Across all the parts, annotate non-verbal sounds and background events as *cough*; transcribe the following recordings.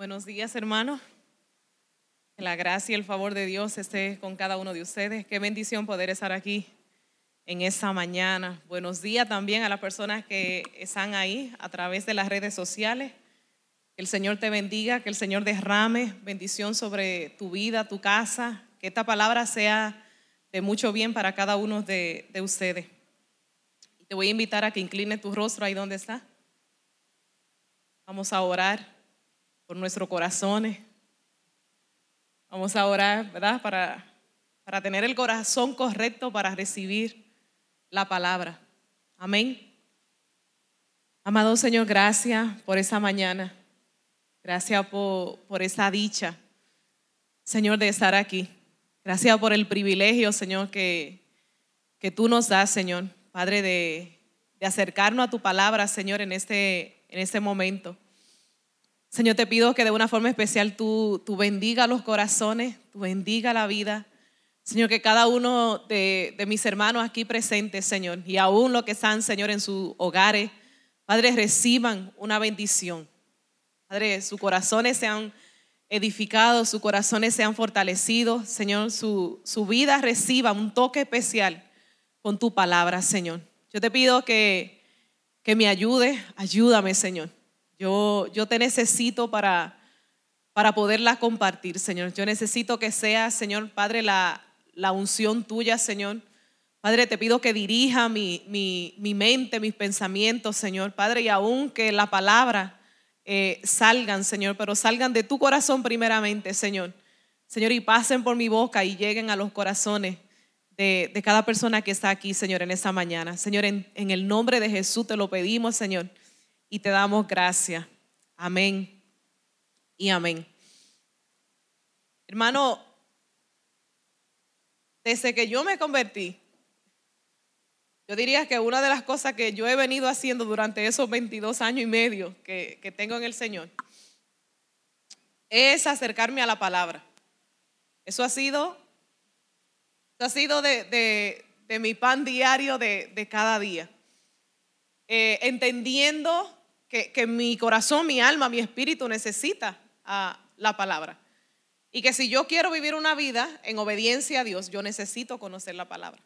Buenos días, hermanos. Que la gracia y el favor de Dios esté con cada uno de ustedes. Qué bendición poder estar aquí en esta mañana. Buenos días también a las personas que están ahí a través de las redes sociales. Que el Señor te bendiga, que el Señor derrame bendición sobre tu vida, tu casa. Que esta palabra sea de mucho bien para cada uno de, de ustedes. Te voy a invitar a que incline tu rostro ahí donde está. Vamos a orar por nuestros corazones. Vamos a orar, ¿verdad? Para, para tener el corazón correcto para recibir la palabra. Amén. Amado Señor, gracias por esa mañana. Gracias por, por esa dicha, Señor, de estar aquí. Gracias por el privilegio, Señor, que, que tú nos das, Señor. Padre, de, de acercarnos a tu palabra, Señor, en este, en este momento. Señor, te pido que de una forma especial tú, tú bendiga los corazones, tú bendiga la vida. Señor, que cada uno de, de, mis hermanos aquí presentes, Señor, y aún los que están, Señor, en sus hogares, Padre, reciban una bendición. Padre, sus corazones sean edificados, sus corazones sean fortalecidos. Señor, su, su vida reciba un toque especial con tu palabra, Señor. Yo te pido que, que me ayude, ayúdame, Señor. Yo, yo te necesito para, para poderla compartir, Señor. Yo necesito que sea, Señor Padre, la, la unción tuya, Señor. Padre, te pido que dirija mi, mi, mi, mente, mis pensamientos, Señor. Padre, y aún que la palabra eh, salgan, Señor, pero salgan de tu corazón primeramente, Señor. Señor, y pasen por mi boca y lleguen a los corazones de, de cada persona que está aquí, Señor, en esta mañana. Señor, en, en el nombre de Jesús te lo pedimos, Señor, y te damos gracias. Amén y amén. Hermano, desde que yo me convertí, yo diría que una de las cosas que yo he venido haciendo durante esos 22 años y medio que, que tengo en el Señor es acercarme a la palabra. Eso ha sido ha sido de, de, de mi pan diario de, de cada día. Eh, entendiendo que, que, mi corazón, mi alma, mi espíritu necesita la palabra. Y que si yo quiero vivir una vida en obediencia a Dios, yo necesito conocer la palabra.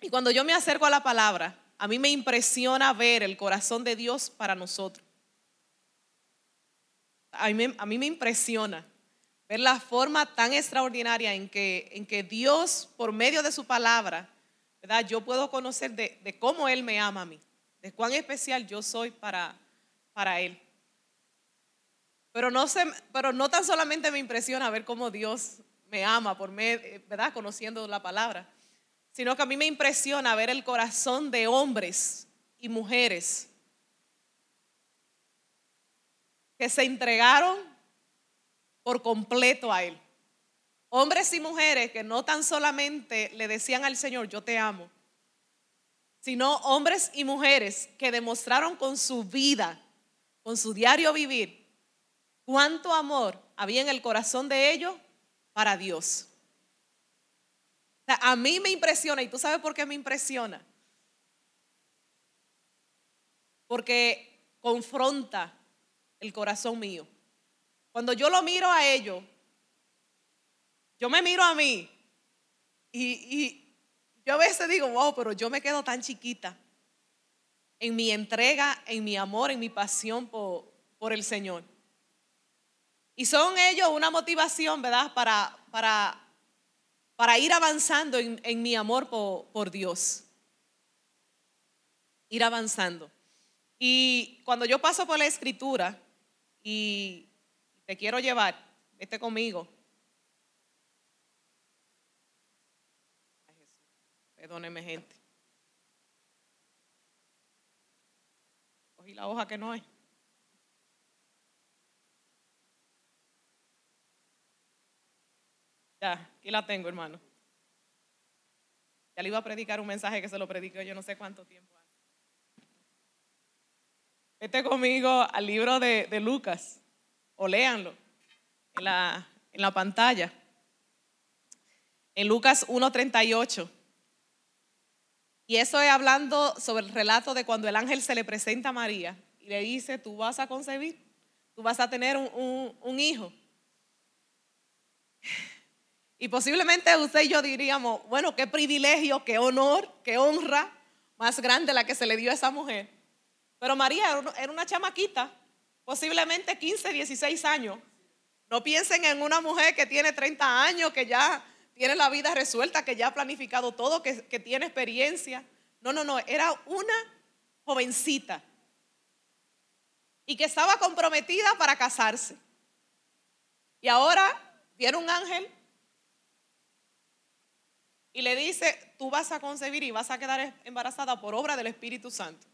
Y cuando yo me acerco a la palabra, a mí me impresiona ver el corazón de Dios para nosotros. A mí, a mí me impresiona ver la forma tan extraordinaria en que, en que Dios, por medio de su palabra, ¿verdad? yo puedo conocer de, de cómo Él me ama a mí, de cuán especial yo soy para, para Él. Pero no, se, pero no tan solamente me impresiona ver cómo Dios me ama por medio, ¿verdad? Conociendo la palabra, sino que a mí me impresiona ver el corazón de hombres y mujeres que se entregaron por completo a Él. Hombres y mujeres que no tan solamente le decían al Señor, yo te amo, sino hombres y mujeres que demostraron con su vida, con su diario vivir, cuánto amor había en el corazón de ellos para Dios. O sea, a mí me impresiona, y tú sabes por qué me impresiona. Porque confronta el corazón mío. Cuando yo lo miro a ellos, yo me miro a mí y, y, yo a veces digo, wow, pero yo me quedo tan chiquita en mi entrega, en mi amor, en mi pasión por, por el Señor. Y son ellos una motivación, ¿verdad? Para, para, para ir avanzando en, en mi amor por, por Dios. Ir avanzando. Y cuando yo paso por la escritura y te quiero llevar, vete conmigo. Ay, Jesús, perdóneme gente. Cogí la hoja que no hay. Ya, aquí la tengo, hermano. Ya le iba a predicar un mensaje que se lo predicó yo no sé cuánto tiempo. Vete conmigo al libro de, de Lucas o léanlo en la, en la pantalla. En Lucas 1.38. Y eso es hablando sobre el relato de cuando el ángel se le presenta a María y le dice, tú vas a concebir, tú vas a tener un, hijo. Y posiblemente usted y yo diríamos, bueno, qué privilegio, qué honor, qué honra más grande la que se le dio a esa mujer. Pero María era una chamaquita, posiblemente 15, 16 años. No piensen en una mujer que tiene 30 años, que ya tiene la vida resuelta, que ya ha planificado todo, que, tiene experiencia. No, no, no, era una jovencita y que estaba comprometida para casarse. Y ahora viene un ángel y le dice, tú vas a concebir y vas a quedar embarazada por obra del Espíritu Santo.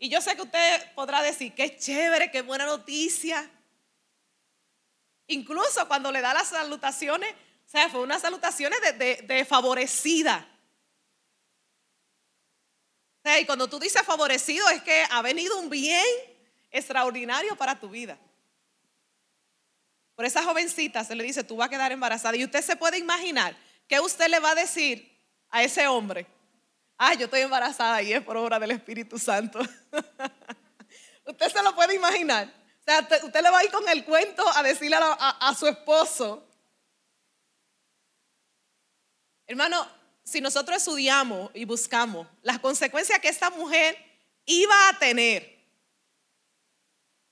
Y yo sé que usted podrá decir, qué chévere, qué buena noticia. Incluso cuando le da las salutaciones, o sea, fue unas salutaciones de, favorecida. O sea, y cuando tú dices favorecido es que ha venido un bien extraordinario para tu vida. Por esa jovencita se le dice, tú vas a quedar embarazada. Y usted se puede imaginar ¿qué usted le va a decir a ese hombre? Ah, yo estoy embarazada y es por obra del Espíritu Santo. *laughs* usted se lo puede imaginar. O sea, usted le va a ir con el cuento a decirle a su esposo. Hermano, si nosotros estudiamos y buscamos las consecuencias que esta mujer iba a tener,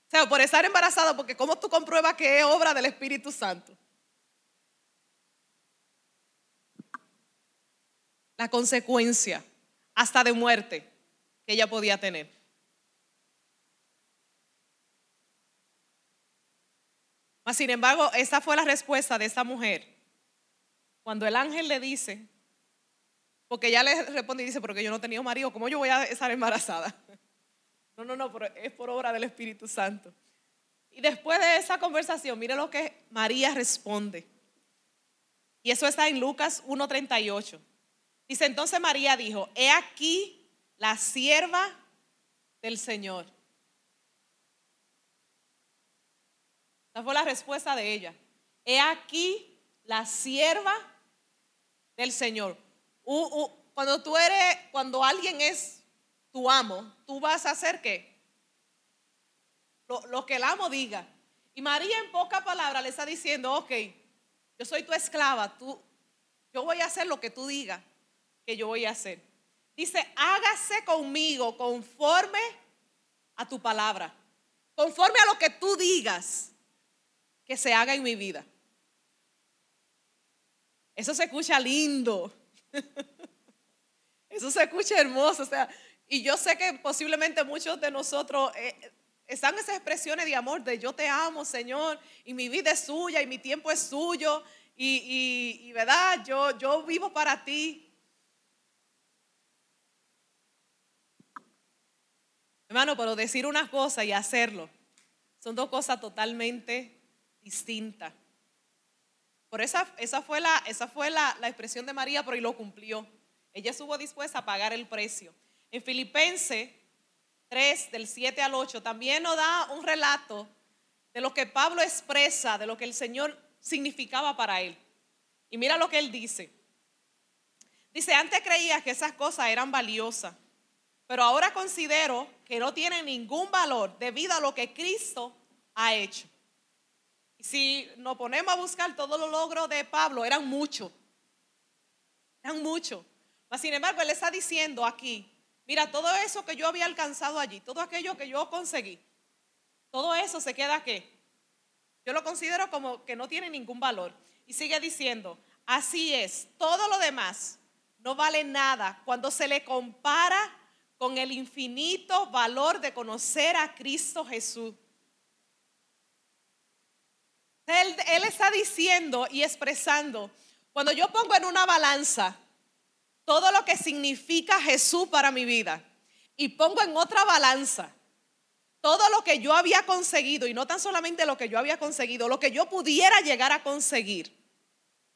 o sea, por estar embarazada, porque ¿cómo tú compruebas que es obra del Espíritu Santo? la consecuencia, hasta de muerte, que ella podía tener. Mas, sin embargo, esa fue la respuesta de esta mujer. Cuando el ángel le dice, porque ella le responde y dice, porque yo no he tenido marido, ¿cómo yo voy a estar embarazada? *laughs* No, no, no, es por obra del Espíritu Santo. Y después de esa conversación, mire lo que María responde. Y eso está en Lucas 1.38. Dice entonces María dijo, he aquí la sierva del Señor. Esa fue la respuesta de ella. He aquí la sierva del Señor. cuando tú eres, cuando alguien es tu amo, tú vas a hacer qué? Lo, lo que el amo diga. Y María en pocas palabras le está diciendo, ok, yo soy tu esclava, tú, yo voy a hacer lo que tú digas que yo voy a hacer. Dice, hágase conmigo conforme a tu palabra, conforme a lo que tú digas que se haga en mi vida. Eso se escucha lindo. *laughs* Eso se escucha hermoso. O sea, y yo sé que posiblemente muchos de nosotros eh, están esas expresiones de amor, de yo te amo, Señor, y mi vida es suya, y mi tiempo es suyo, y, verdad, yo, yo vivo para ti. Hermano, pero decir una cosa y hacerlo son dos cosas totalmente distintas. Por esa, esa fue, la, esa fue la, la expresión de María, pero y lo cumplió. Ella estuvo dispuesta a pagar el precio. En Filipenses 3, del 7 al 8, también nos da un relato de lo que Pablo expresa, de lo que el Señor significaba para él. Y mira lo que él dice. Dice, antes creía que esas cosas eran valiosas pero ahora considero que no tiene ningún valor debido a lo que Cristo ha hecho. Si nos ponemos a buscar todos los logros de Pablo, eran muchos. Eran muchos. Mas sin embargo, él está diciendo aquí, mira, todo eso que yo había alcanzado allí, todo aquello que yo conseguí, todo eso se queda aquí. Yo lo considero como que no tiene ningún valor. Y sigue diciendo, así es, todo lo demás no vale nada cuando se le compara con el infinito valor de conocer a Cristo Jesús. Él, está diciendo y expresando, cuando yo pongo en una balanza todo lo que significa Jesús para mi vida y pongo en otra balanza todo lo que yo había conseguido y no tan solamente lo que yo había conseguido, lo que yo pudiera llegar a conseguir,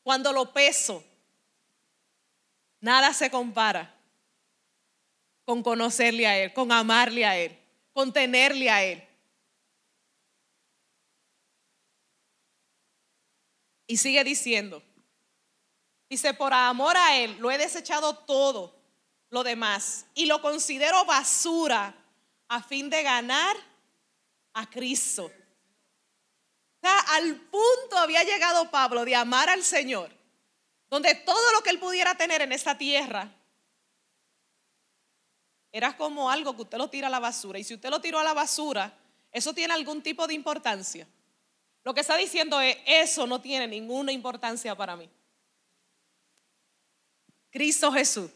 cuando lo peso, nada se compara con conocerle a Él, con amarle a Él, con tenerle a Él. Y sigue diciendo, dice, por amor a Él lo he desechado todo lo demás y lo considero basura a fin de ganar a Cristo al punto había llegado Pablo de amar al Señor, donde todo lo que él pudiera tener en esta tierra era como algo que usted lo tira a la basura. Y si usted lo tiró a la basura, eso tiene algún tipo de importancia. Lo que está diciendo es, eso no tiene ninguna importancia para mí. Cristo Jesús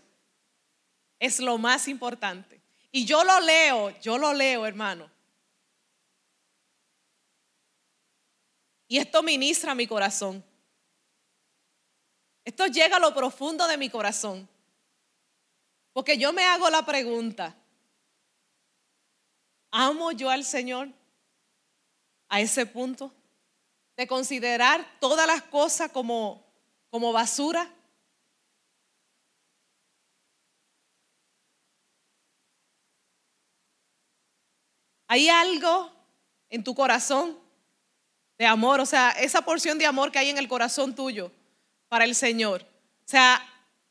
es lo más importante. Y yo lo leo, yo lo leo, hermano. Y esto ministra mi corazón. Esto llega a lo profundo de mi corazón. Porque yo me hago la pregunta, ¿amo yo al Señor a ese punto? De considerar todas las cosas como, como basura. ¿Hay algo en tu corazón de amor? O sea, esa porción de amor que hay en el corazón tuyo para el Señor. O sea,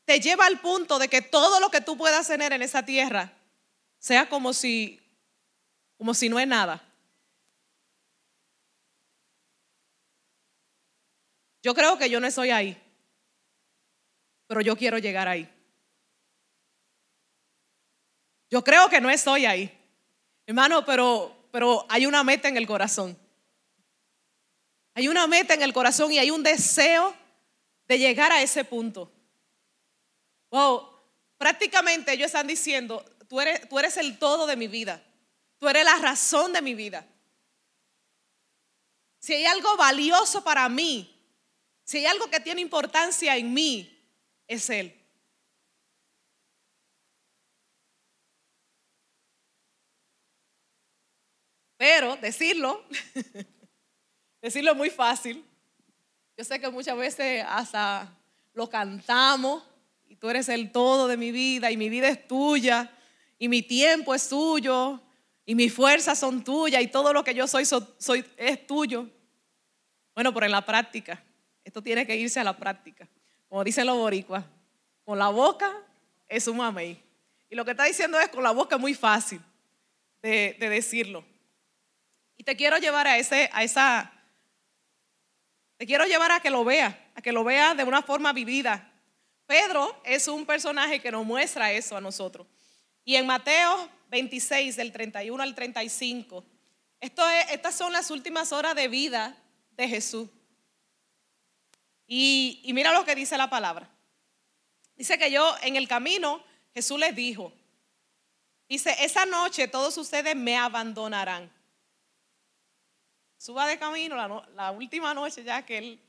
te lleva al punto de que todo lo que tú puedas tener en esa tierra sea como si, como si no es nada. Yo creo que yo no estoy ahí, pero yo quiero llegar ahí. Yo creo que no estoy ahí, hermano, pero, pero hay una meta en el corazón. Hay una meta en el corazón y hay un deseo de llegar a ese punto. Wow, prácticamente ellos están diciendo, tú eres, tú eres el todo de mi vida, tú eres la razón de mi vida. Si hay algo valioso para mí, si hay algo que tiene importancia en mí, es Él. Pero decirlo, *laughs* decirlo es muy fácil. Yo sé que muchas veces hasta lo cantamos y tú eres el todo de mi vida y mi vida es tuya y mi tiempo es tuyo y mis fuerzas son tuyas y todo lo que yo soy, soy es tuyo. Bueno, pero en la práctica, esto tiene que irse a la práctica. Como dicen los boricuas, con la boca es un mamey. Y lo que está diciendo es con la boca muy fácil de, de decirlo. Y te quiero llevar a, ese, a esa te quiero llevar a que lo vea, a que lo vea de una forma vivida. Pedro es un personaje que nos muestra eso a nosotros. Y en Mateo 26, del 31 al 35, esto es, estas son las últimas horas de vida de Jesús. Y, mira lo que dice la palabra. Dice que yo en el camino, Jesús les dijo, dice, esa noche todos ustedes me abandonarán suba de camino la, última noche ya que él,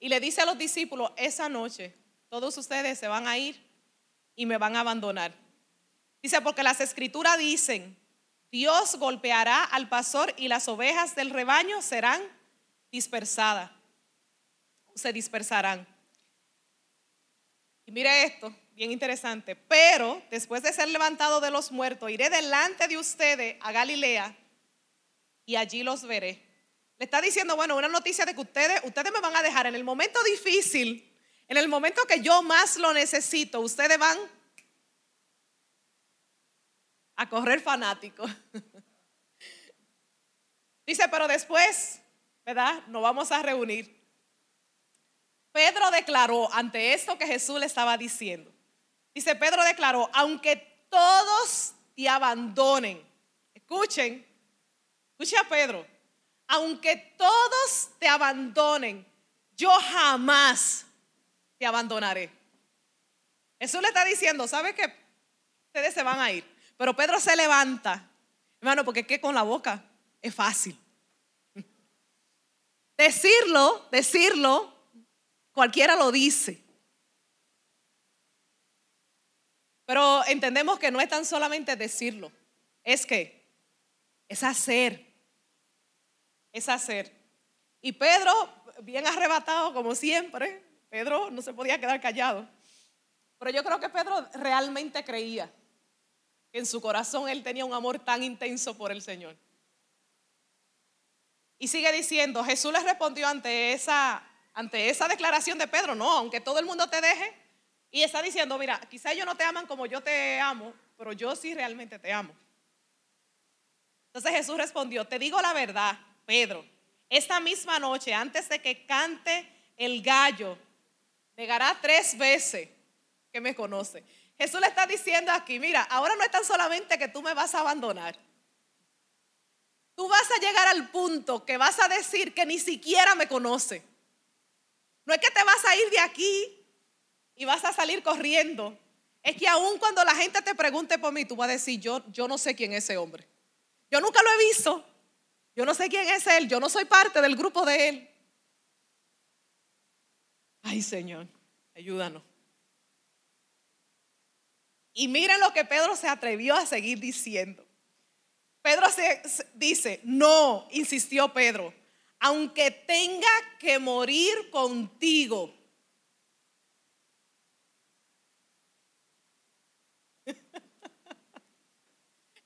y le dice a los discípulos, esa noche todos ustedes se van a ir y me van a abandonar. Dice, porque las escrituras dicen, Dios golpeará al pastor y las ovejas del rebaño serán dispersadas, se dispersarán. Y mire esto, bien interesante, pero después de ser levantado de los muertos, iré delante de ustedes a Galilea y allí los veré. Le está diciendo, bueno, una noticia de que ustedes, ustedes me van a dejar en el momento difícil, en el momento que yo más lo necesito, ustedes van a correr fanático. *laughs* Dice, pero después, ¿verdad? Nos vamos a reunir. Pedro declaró ante esto que Jesús le estaba diciendo. Dice, Pedro declaró, aunque todos te abandonen, escuchen, Escucha Pedro, aunque todos te abandonen, yo jamás te abandonaré. Jesús le está diciendo, ¿sabe que ustedes se van a ir? Pero Pedro se levanta, hermano, porque que con la boca es fácil. *laughs* Decirlo, decirlo, cualquiera lo dice. Pero entendemos que no es tan solamente decirlo, es que es hacer es hacer. Y Pedro, bien arrebatado como siempre, Pedro no se podía quedar callado. Pero yo creo que Pedro realmente creía que en su corazón él tenía un amor tan intenso por el Señor. Y sigue diciendo, Jesús le respondió ante esa, ante esa declaración de Pedro, no, aunque todo el mundo te deje, y está diciendo, mira, quizá ellos no te aman como yo te amo, pero yo sí realmente te amo. Entonces Jesús respondió, te digo la verdad, Pedro, esta misma noche, antes de que cante el gallo, negará tres veces que me conoce. Jesús le está diciendo aquí, mira, ahora no es tan solamente que tú me vas a abandonar. Tú vas a llegar al punto que vas a decir que ni siquiera me conoce. No es que te vas a ir de aquí y vas a salir corriendo. Es que aun cuando la gente te pregunte por mí, tú vas a decir, yo, yo no sé quién es ese hombre. Yo nunca lo he visto. Yo no sé quién es él. Yo no soy parte del grupo de él. Ay, Señor, ayúdanos. Y miren lo que Pedro se atrevió a seguir diciendo. Pedro dice, no, insistió Pedro, aunque tenga que morir contigo. *laughs*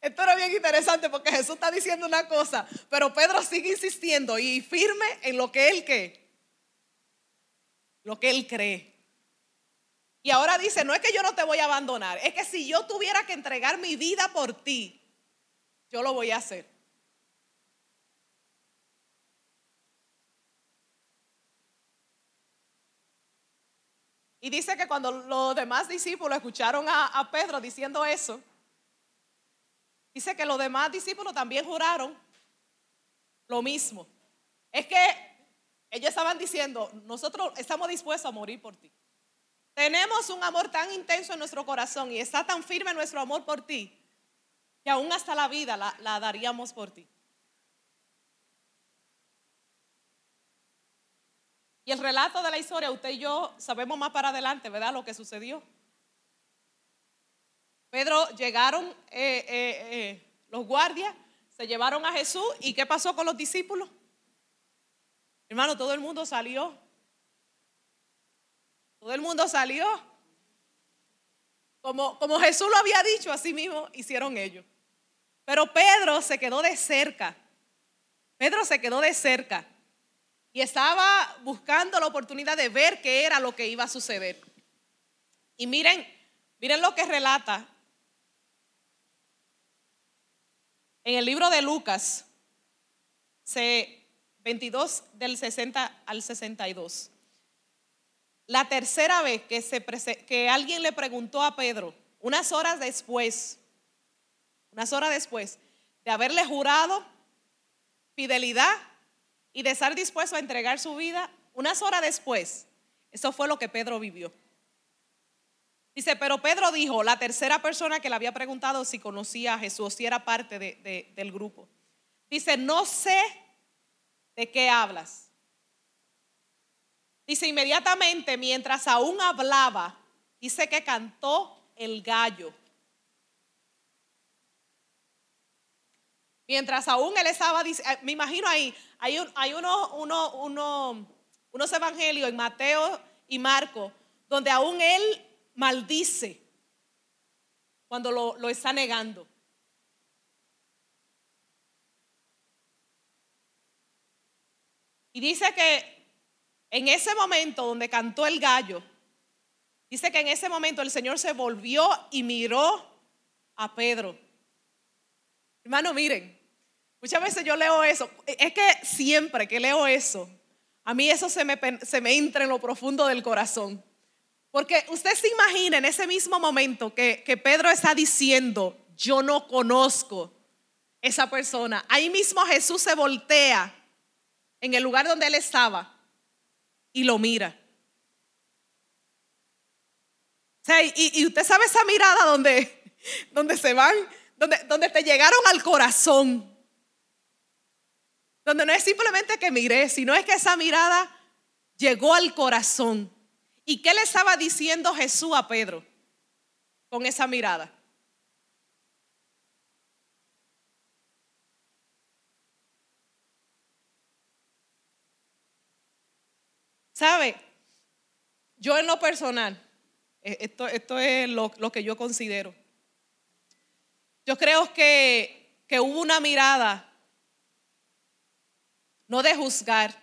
Esto era bien interesante porque Jesús está diciendo una cosa, pero Pedro sigue insistiendo y firme en lo que él que lo que él cree. Y ahora dice, no es que yo no te voy a abandonar, es que si yo tuviera que entregar mi vida por ti, yo lo voy a hacer. Y dice que cuando los demás discípulos escucharon a, Pedro diciendo eso, dice que los demás discípulos también juraron lo mismo. Es que ellos estaban diciendo, nosotros estamos dispuestos a morir por ti. Tenemos un amor tan intenso en nuestro corazón y está tan firme nuestro amor por ti que aún hasta la vida la, daríamos por ti. Y el relato de la historia, usted y yo sabemos más para adelante, ¿verdad? Lo que sucedió. Pedro llegaron eh, eh, eh, los guardias, se llevaron a Jesús y ¿qué pasó con los discípulos? Hermano, todo el mundo salió. Todo el mundo salió. Como, como Jesús lo había dicho, así mismo hicieron ellos. Pero Pedro se quedó de cerca. Pedro se quedó de cerca y estaba buscando la oportunidad de ver qué era lo que iba a suceder. Y miren, miren lo que relata en el libro de Lucas, 22 del 60 al 62. La tercera vez que, se que alguien le preguntó a Pedro, unas horas después, unas horas después de haberle jurado fidelidad y de estar dispuesto a entregar su vida, unas horas después, eso fue lo que Pedro vivió. Dice, pero Pedro dijo, la tercera persona que le había preguntado si conocía a Jesús, si era parte del grupo. Dice, no sé de qué hablas. Dice, inmediatamente, mientras aún hablaba, dice que cantó el gallo. Mientras aún él estaba, eh, me imagino ahí, hay, hay uno, uno, unos evangelios en Mateo y Marco, donde aún él maldice cuando lo está negando. Y dice que en ese momento donde cantó el gallo, dice que en ese momento el Señor se volvió y miró a Pedro. Hermano, miren, Muchas veces yo leo eso. Es que siempre que leo eso, a mí eso se me, se me entra en lo profundo del corazón. Porque usted se imagina en ese mismo momento que, que Pedro está diciendo, yo no conozco esa persona. Ahí mismo Jesús se voltea en el lugar donde él estaba y lo mira. y, usted sabe esa mirada donde, *laughs* donde se van, donde, donde te llegaron al corazón. Donde no es simplemente que miré, sino es que esa mirada llegó al corazón. ¿Y qué le estaba diciendo Jesús a Pedro con esa mirada? ¿Sabe? Yo en lo personal, e, esto, esto es lo, que yo considero. Yo creo que, que hubo una mirada no de juzgar,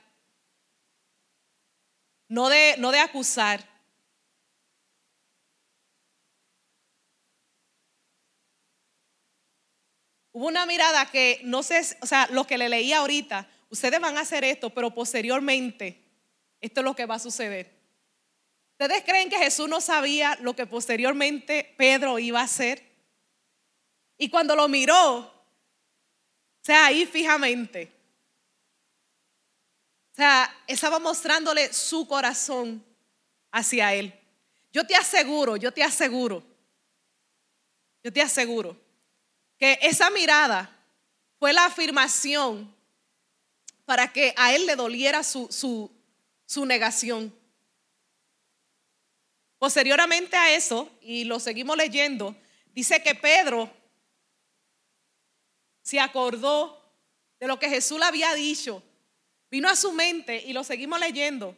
no de, no de acusar. Hubo una mirada que no sé, o sea, lo que le leí ahorita, ustedes van a hacer esto, pero posteriormente esto es lo que va a suceder. ¿Ustedes creen que Jesús no sabía lo que posteriormente Pedro iba a hacer? Y cuando lo miró, o sea, ahí fijamente, o sea, estaba mostrándole su corazón hacia él. Yo te aseguro, yo te aseguro, yo te aseguro que esa mirada fue la afirmación para que a él le doliera su, su, su negación. Posteriormente a eso, y lo seguimos leyendo, dice que Pedro se acordó de lo que Jesús le había dicho, vino a su mente y lo seguimos leyendo.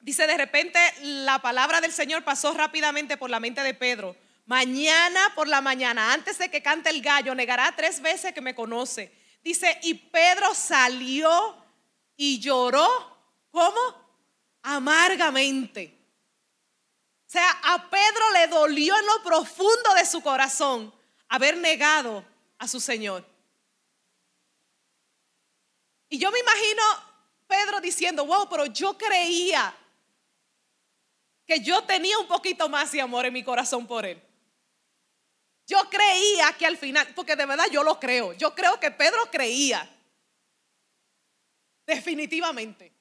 Dice, de repente la palabra del Señor pasó rápidamente por la mente de Pedro. Mañana por la mañana, antes de que cante el gallo, negará tres veces que me conoce. Dice, y Pedro salió y lloró, ¿cómo? Amargamente. O sea, a Pedro le dolió en lo profundo de su corazón haber negado a su Señor. Y yo me imagino Pedro diciendo, wow, pero yo creía que yo tenía un poquito más de amor en mi corazón por él. Yo creía que al final, porque de verdad yo lo creo, yo creo que Pedro creía, definitivamente.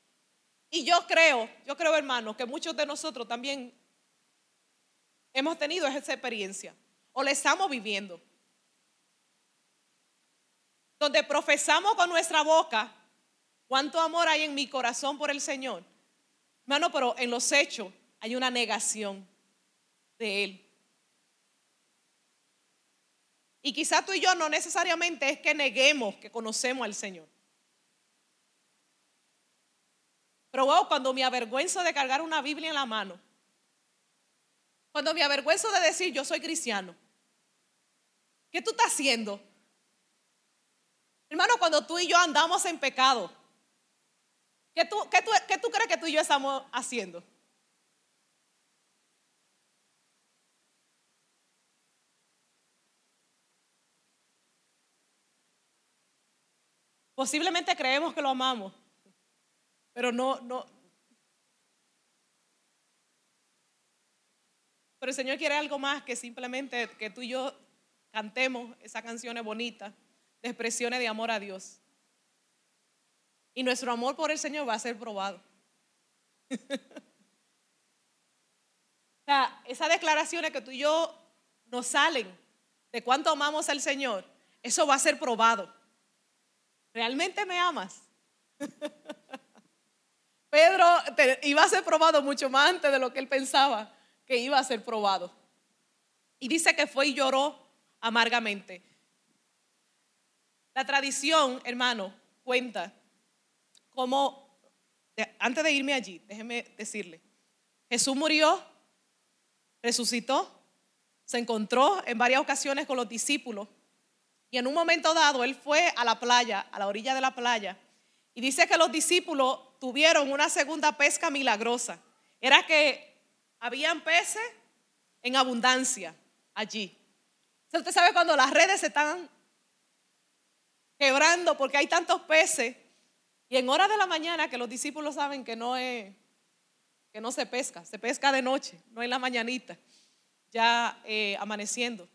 Y yo creo, yo creo hermano, que muchos de nosotros también hemos tenido esa experiencia o la estamos viviendo. Donde profesamos con nuestra boca cuánto amor hay en mi corazón por el Señor. Hermano, pero en los hechos hay una negación de Él. Y quizá tú y yo no necesariamente es que neguemos que conocemos al Señor. Pero wow, cuando me avergüenzo de cargar una Biblia en la mano, cuando me avergüenzo de decir yo soy cristiano, ¿qué tú estás haciendo? Hermano, cuando tú y yo andamos en pecado, ¿qué tú, qué tú, qué tú crees que tú y yo estamos haciendo? Posiblemente creemos que lo amamos, pero no, no. Pero el Señor quiere algo más que simplemente que tú y yo cantemos esas canciones bonitas de expresiones de amor a Dios. Y nuestro amor por el Señor va a ser probado. *laughs* o sea, esas declaraciones que tú y yo nos salen de cuánto amamos al Señor, eso va a ser probado. ¿realmente me amas? *laughs* Pedro iba a ser probado mucho más antes de lo que él pensaba que iba a ser probado. Y dice que fue y lloró amargamente. La tradición, hermano, cuenta como, antes de irme allí, déjeme decirle, Jesús murió, resucitó, se encontró en varias ocasiones con los discípulos y en un momento dado, él fue a la playa, a la orilla de la playa, y dice que los discípulos tuvieron una segunda pesca milagrosa. Era que habían peces en abundancia allí. Usted sabe cuando las redes se están quebrando porque hay tantos peces y en horas de la mañana que los discípulos saben que no es que no se pesca, se pesca de noche, no en la mañanita, ya eh, amaneciendo.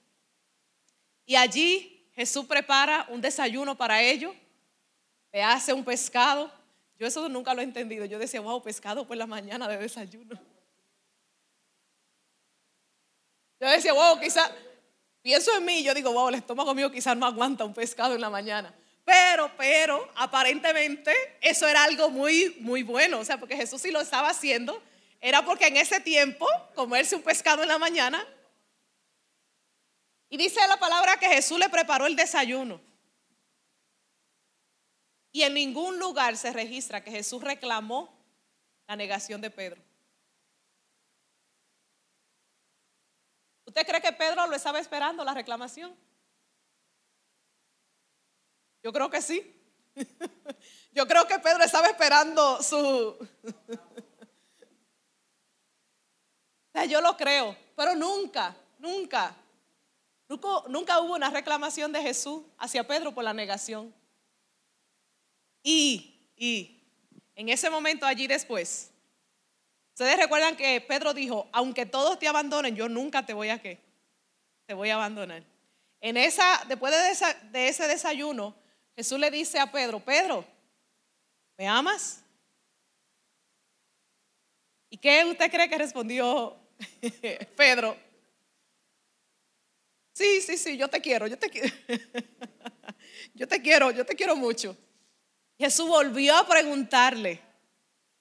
Y allí Jesús prepara un desayuno para ellos, le hace un pescado. Yo eso nunca lo he entendido. Yo decía, wow, pescado por la mañana de desayuno. Yo decía, wow, quizá, pienso en mí, yo digo, wow, el estómago mío quizás no aguanta un pescado en la mañana. Pero, pero, aparentemente eso era algo muy, muy bueno. O sea, porque Jesús sí lo estaba haciendo, era porque en ese tiempo, comerse un pescado en la mañana y dice la palabra que Jesús le preparó el desayuno. Y en ningún lugar se registra que Jesús reclamó la negación de Pedro. ¿Usted cree que Pedro lo estaba esperando, la reclamación? Yo creo que sí. *laughs* Yo creo que Pedro estaba esperando su... *laughs* yo lo creo, pero nunca, nunca Nunca, hubo una reclamación de Jesús hacia Pedro por la negación. Y, y, en ese momento allí después, ustedes recuerdan que Pedro dijo, aunque todos te abandonen, yo nunca te voy a qué, te voy a abandonar. En esa, después de, de ese desayuno, Jesús le dice a Pedro, Pedro, ¿me amas? ¿Y qué usted cree que respondió *laughs* Pedro? Sí, sí, sí, yo te quiero, yo te quiero. *laughs* yo te quiero, yo te quiero mucho. Jesús volvió a preguntarle,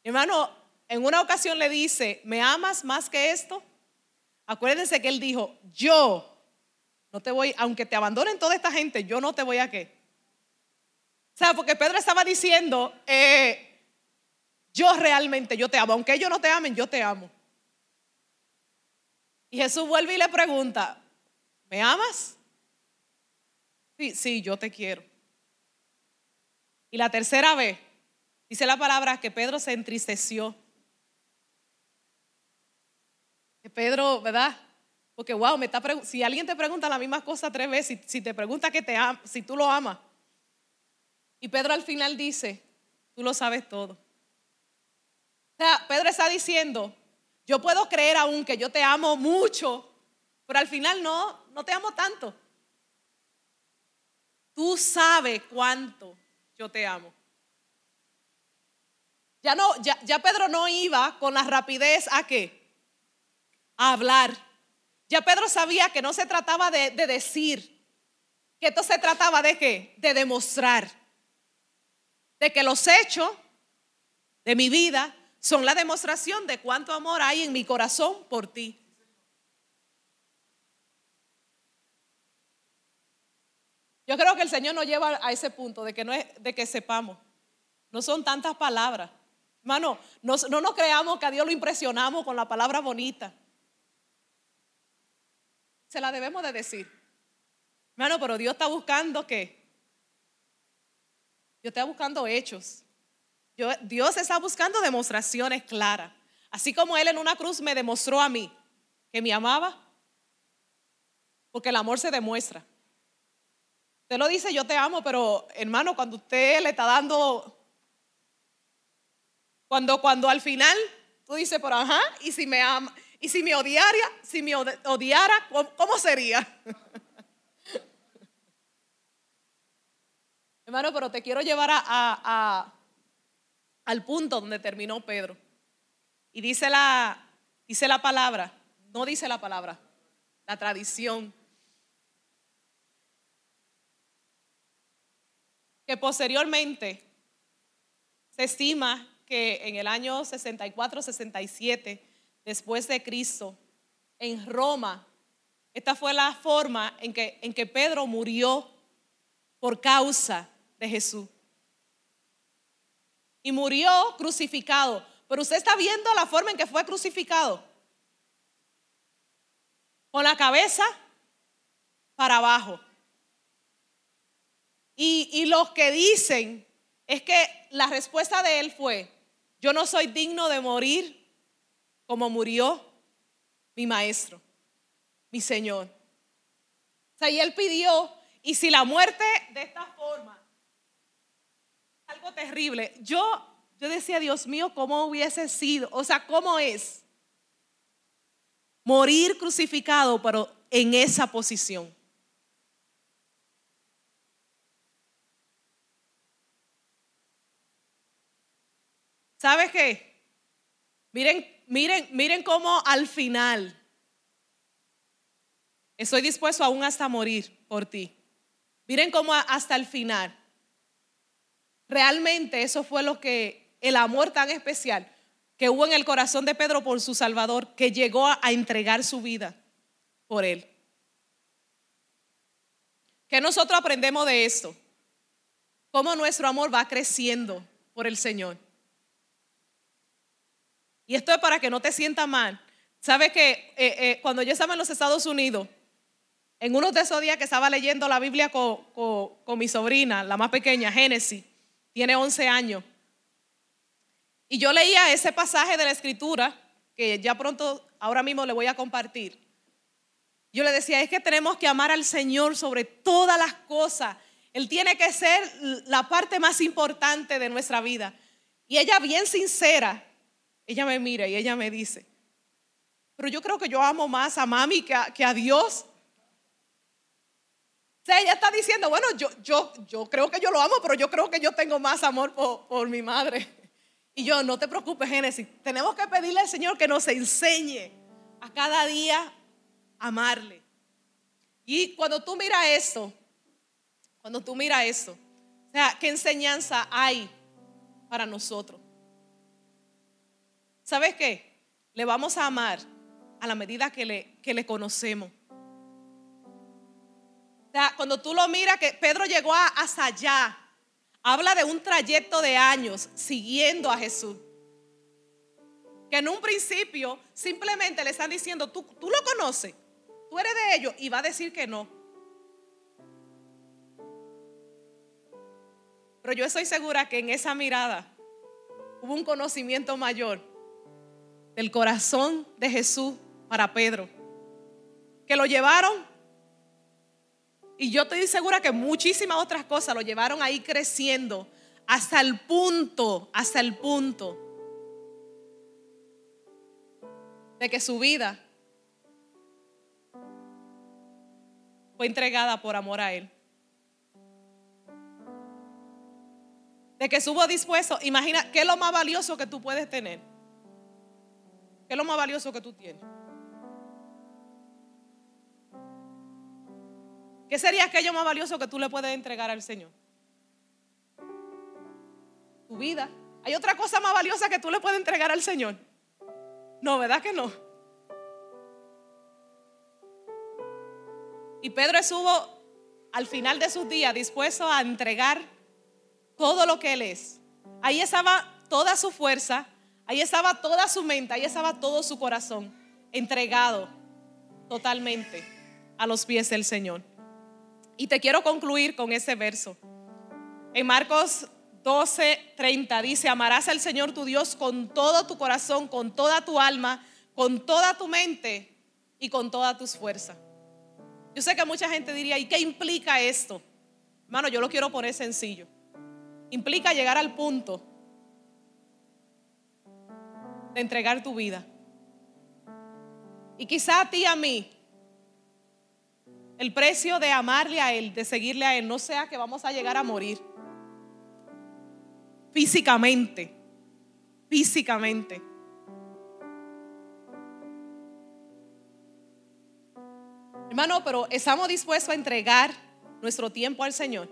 hermano, en una ocasión le dice, ¿me amas más que esto? Acuérdense que él dijo, yo no te voy, aunque te abandonen toda esta gente, yo no te voy a qué. O sea, porque Pedro estaba diciendo, eh, yo realmente, yo te amo, aunque ellos no te amen, yo te amo. Y Jesús vuelve y le pregunta, ¿me amas? Sí, sí, yo te quiero. Y la tercera vez, dice la palabra que Pedro se entristeció. Que Pedro, ¿verdad? Porque, wow, me está si alguien te pregunta la misma cosa tres veces, si, si te pregunta que te si tú lo amas. Y Pedro al final dice, tú lo sabes todo. O sea, Pedro está diciendo, yo puedo creer aún que yo te amo mucho, pero al final no, no te amo tanto. Tú sabes cuánto yo te amo. Ya no, ya, ya Pedro no iba con la rapidez a qué? A hablar. Ya Pedro sabía que no se trataba de, de decir, que esto se trataba de qué? De demostrar. De que los hechos de mi vida son la demostración de cuánto amor hay en mi corazón por ti. Yo creo que el Señor nos lleva a ese punto de que, no es, de que sepamos. No son tantas palabras. Hermano, no, no nos creamos que a Dios lo impresionamos con la palabra bonita. Se la debemos de decir. Hermano, pero Dios está buscando qué? Dios está buscando hechos. Dios está buscando demostraciones claras. Así como Él en una cruz me demostró a mí que me amaba, porque el amor se demuestra. Usted lo dice, yo te amo, pero hermano, cuando usted le está dando, cuando, cuando al final tú dices, pero ajá, y si me ama, y si me odiara, si me odiara, ¿cómo sería? Hermano, pero te quiero llevar a, al punto donde terminó Pedro. Y dice la, dice la palabra, no dice la palabra, la tradición que posteriormente se estima que en el año 64-67 después de Cristo, en Roma, esta fue la forma en que, en que Pedro murió por causa de Jesús. Y murió crucificado. Pero usted está viendo la forma en que fue crucificado. Con la cabeza para abajo. Y, los que dicen es que la respuesta de él fue, yo no soy digno de morir como murió mi maestro, mi Señor. O sea, y él pidió, y si la muerte de esta forma, terrible, yo, yo decía, Dios mío, ¿cómo hubiese sido? O sea, ¿cómo es? Morir crucificado, pero en esa posición. ¿Sabes qué? Miren, miren, miren cómo al final estoy dispuesto aún hasta morir por ti. Miren cómo hasta el final. Realmente eso fue lo que el amor tan especial que hubo en el corazón de Pedro por su Salvador, que llegó a entregar su vida por él. ¿Qué nosotros aprendemos de esto? Cómo nuestro amor va creciendo por el Señor. Y esto es para que no te sientas mal. ¿Sabes que eh, eh, cuando yo estaba en los Estados Unidos, en uno de esos días que estaba leyendo la Biblia con, con mi sobrina, la más pequeña, Génesis, tiene 11 años, y yo leía ese pasaje de la Escritura, que ya pronto, ahora mismo le voy a compartir. Yo le decía, es que tenemos que amar al Señor sobre todas las cosas Él tiene que ser la parte más importante de nuestra vida. Y ella bien sincera, ella me mira y ella me dice, pero yo creo que yo amo más a mami que a, que a Dios. O sea, ella está diciendo, bueno, yo, yo, yo creo que yo lo amo, pero yo creo que yo tengo más amor por, por mi madre. Y yo, no te preocupes, Génesis, tenemos que pedirle al Señor que nos enseñe a cada día amarle. Y cuando tú miras eso, cuando tú miras eso, o sea, ¿qué enseñanza hay para nosotros? ¿Sabes qué? Le vamos a amar a la medida que le, que le conocemos. Sea, cuando tú lo miras que Pedro llegó hasta allá, habla de un trayecto de años siguiendo a Jesús. Que en un principio simplemente le están diciendo, tú, tú lo conoces, tú eres de ellos, y va a decir que no. Pero yo estoy segura que en esa mirada hubo un conocimiento mayor del corazón de Jesús para Pedro. Que lo llevaron, y yo estoy segura que muchísimas otras cosas lo llevaron ahí creciendo hasta el punto, hasta el punto de que su vida fue entregada por amor a Él. De que estuvo dispuesto, imagina, ¿qué es lo más valioso que tú puedes tener? ¿Qué es lo más valioso que tú tienes? ¿Qué sería aquello más valioso que tú le puedes entregar al Señor? Tu vida. ¿Hay otra cosa más valiosa que tú le puedes entregar al Señor? No, ¿verdad que no? Y Pedro estuvo al final de sus días dispuesto a entregar todo lo que él es. Ahí estaba toda su fuerza, ahí estaba toda su mente, ahí estaba todo su corazón entregado totalmente a los pies del Señor. Y te quiero concluir con ese verso. En Marcos 12, 30 dice, amarás al Señor tu Dios con todo tu corazón, con toda tu alma, con toda tu mente y con todas tus fuerzas. Yo sé que mucha gente diría, ¿y qué implica esto? Hermano, yo lo quiero poner sencillo. Implica llegar al punto de entregar tu vida. Y quizá a ti y a mí, el precio de amarle a Él, de seguirle a Él, no sea que vamos a llegar a morir físicamente, físicamente. Hermano, pero estamos dispuestos a entregar nuestro tiempo al Señor.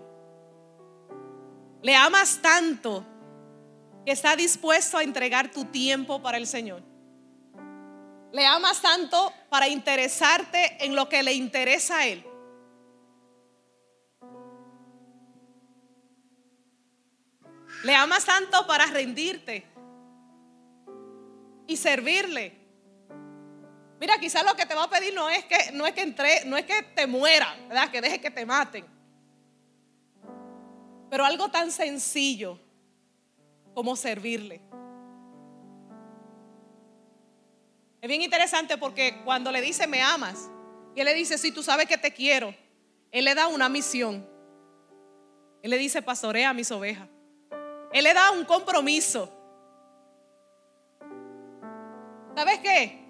Le amas tanto que está dispuesto a entregar tu tiempo para el Señor. Le amas tanto para interesarte en lo que le interesa a Él. Le amas tanto para rendirte y servirle. Mira, quizás lo que te va a pedir no es que, no es que entre, no es que te muera, ¿verdad? Que deje que te maten. Pero algo tan sencillo como servirle. Es bien interesante porque cuando le dice me amas y él le dice, si tú sabes que te quiero, él le da una misión. Él le dice, pastorea a mis ovejas. Él le da un compromiso. ¿Sabes qué?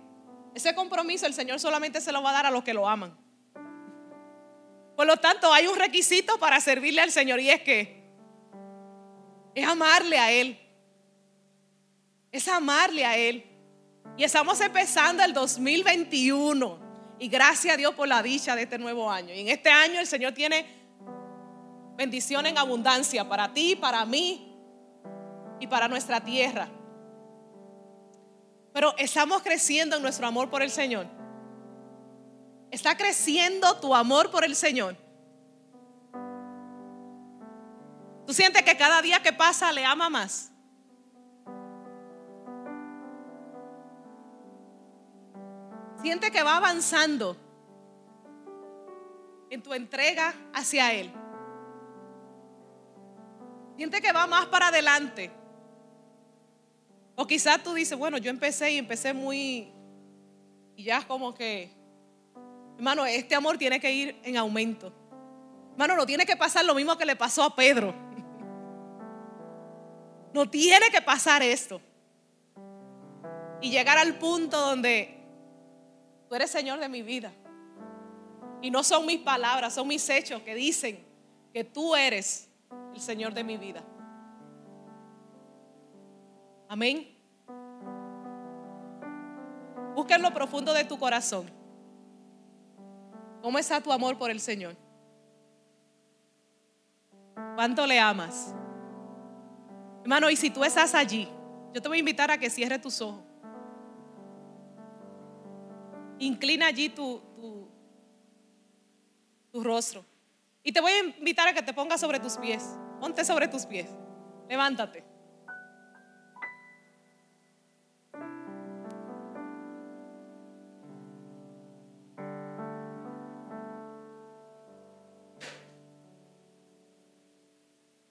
Ese compromiso el Señor solamente se lo va a dar a los que lo aman. Por lo tanto, hay un requisito para servirle al Señor y es que es amarle a Él. Es amarle a Él. Y estamos empezando el 2021. Y gracias a Dios por la dicha de este nuevo año. Y en este año el Señor tiene bendición en abundancia para ti, para mí y para nuestra tierra. Pero estamos creciendo en nuestro amor por el Señor. Está creciendo tu amor por el Señor. Tú sientes que cada día que pasa le ama más. Siente que va avanzando en tu entrega hacia Él. Siente que va más para adelante. O quizás tú dices, bueno, yo empecé y empecé muy... Y ya como que, hermano, este amor tiene que ir en aumento. Hermano, no tiene que pasar lo mismo que le pasó a Pedro. *laughs* No tiene que pasar esto. Y llegar al punto donde tú eres Señor de mi vida. Y no son mis palabras, son mis hechos que dicen que tú eres el Señor de mi vida. Amén. Busca en lo profundo de tu corazón. ¿Cómo está tu amor por el Señor? ¿Cuánto le amas? Hermano, y si tú estás allí, yo te voy a invitar a que cierre tus ojos. Inclina allí tu, tu, rostro. Y te voy a invitar a que te pongas sobre tus pies. Ponte sobre tus pies. Levántate.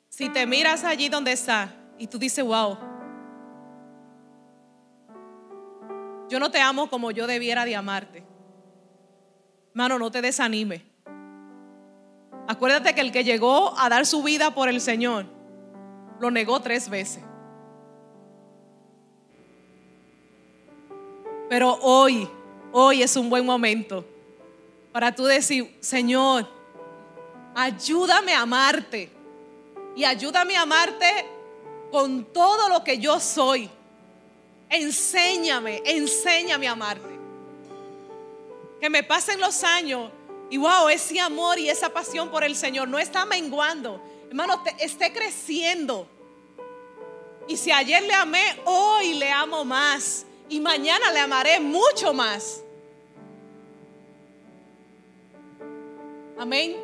Si te miras allí donde está y tú dices, wow, yo no te amo como yo debiera de amarte. Mano, no te desanime. Acuérdate que el que llegó a dar su vida por el Señor lo negó tres veces. Pero hoy, hoy es un buen momento para tú decir, Señor, ayúdame a amarte y ayúdame a amarte con todo lo que yo soy. Enséñame, enséñame a amarte. Que me pasen los años y wow, ese amor y esa pasión por el Señor no está menguando. Hermano, esté creciendo. Y si ayer le amé, hoy le amo más. Y mañana le amaré mucho más. Amén.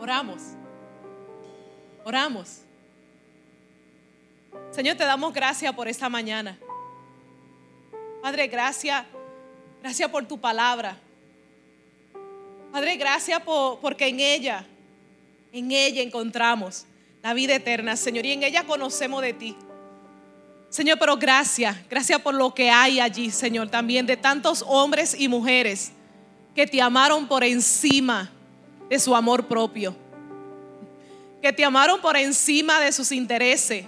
Oramos. Oramos. Señor, te damos gracias por esta mañana. Padre, gracias. Gracias por tu palabra. Padre, gracias por, porque en ella, en ella encontramos la vida eterna, Señor, y en ella conocemos de ti. Señor, pero gracias, gracias por lo que hay allí, Señor, también de tantos hombres y mujeres que te amaron por encima de su amor propio que te amaron por encima de sus intereses.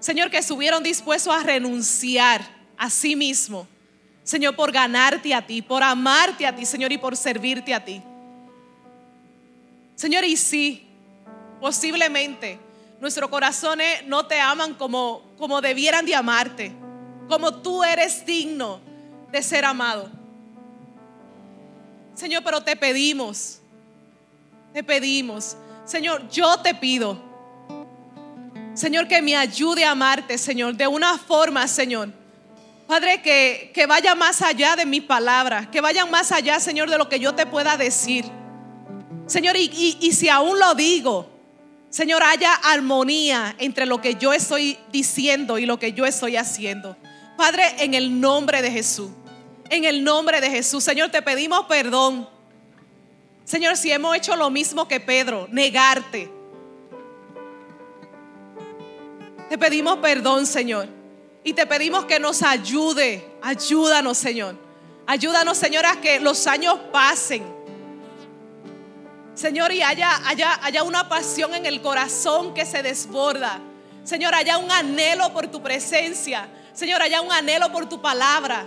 Señor, que estuvieron dispuestos a renunciar a sí mismo. Señor, por ganarte a ti, por amarte a ti, Señor, y por servirte a ti. Señor, y sí, posiblemente nuestros corazones no te aman como, como debieran de amarte, como tú eres digno de ser amado. Señor, pero te pedimos, te pedimos Señor, yo te pido, Señor, que me ayude a amarte, Señor, de una forma, Señor. Padre, que, que vaya más allá de mis palabras, que vayan más allá, Señor, de lo que yo te pueda decir. Señor, y, y si aún lo digo, Señor, haya armonía entre lo que yo estoy diciendo y lo que yo estoy haciendo. Padre, en el nombre de Jesús, en el nombre de Jesús, Señor, te pedimos perdón Señor, si hemos hecho lo mismo que Pedro, negarte. Te pedimos perdón, Señor. Y te pedimos que nos ayude. Ayúdanos, Señor. Ayúdanos, Señor, a que los años pasen. Señor, y haya, haya, haya una pasión en el corazón que se desborda. Señor, haya un anhelo por tu presencia. Señor, haya un anhelo por tu palabra.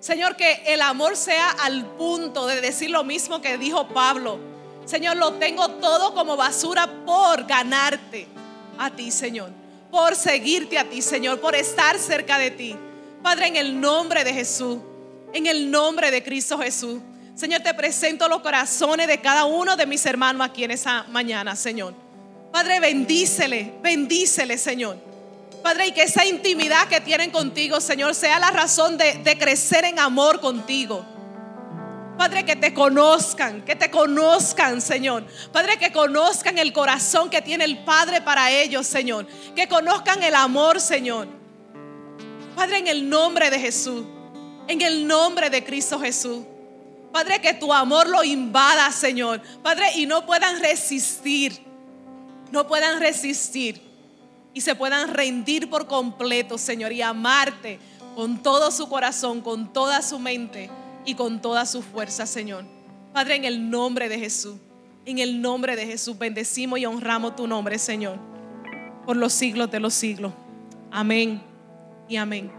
Señor, que el amor sea al punto de decir lo mismo que dijo Pablo. Señor, lo tengo todo como basura por ganarte a ti, Señor. Por seguirte a ti, Señor. Por estar cerca de ti. Padre, en el nombre de Jesús. En el nombre de Cristo Jesús. Señor, te presento los corazones de cada uno de mis hermanos aquí en esa mañana, Señor. Padre, bendícele, bendícele, Señor. Padre, y que esa intimidad que tienen contigo, Señor, sea la razón de, crecer en amor contigo. Padre, que te conozcan, que te conozcan, Señor. Padre, que conozcan el corazón que tiene el Padre para ellos, Señor. Que conozcan el amor, Señor. Padre, en el nombre de Jesús, en el nombre de Cristo Jesús. Padre, que tu amor lo invada, Señor. Padre, y no puedan resistir. No puedan resistir y se puedan rendir por completo, Señor, y amarte con todo su corazón, con toda su mente y con toda su fuerza, Señor. Padre, en el nombre de Jesús, en el nombre de Jesús, bendecimos y honramos tu nombre, Señor, por los siglos de los siglos. Amén y amén.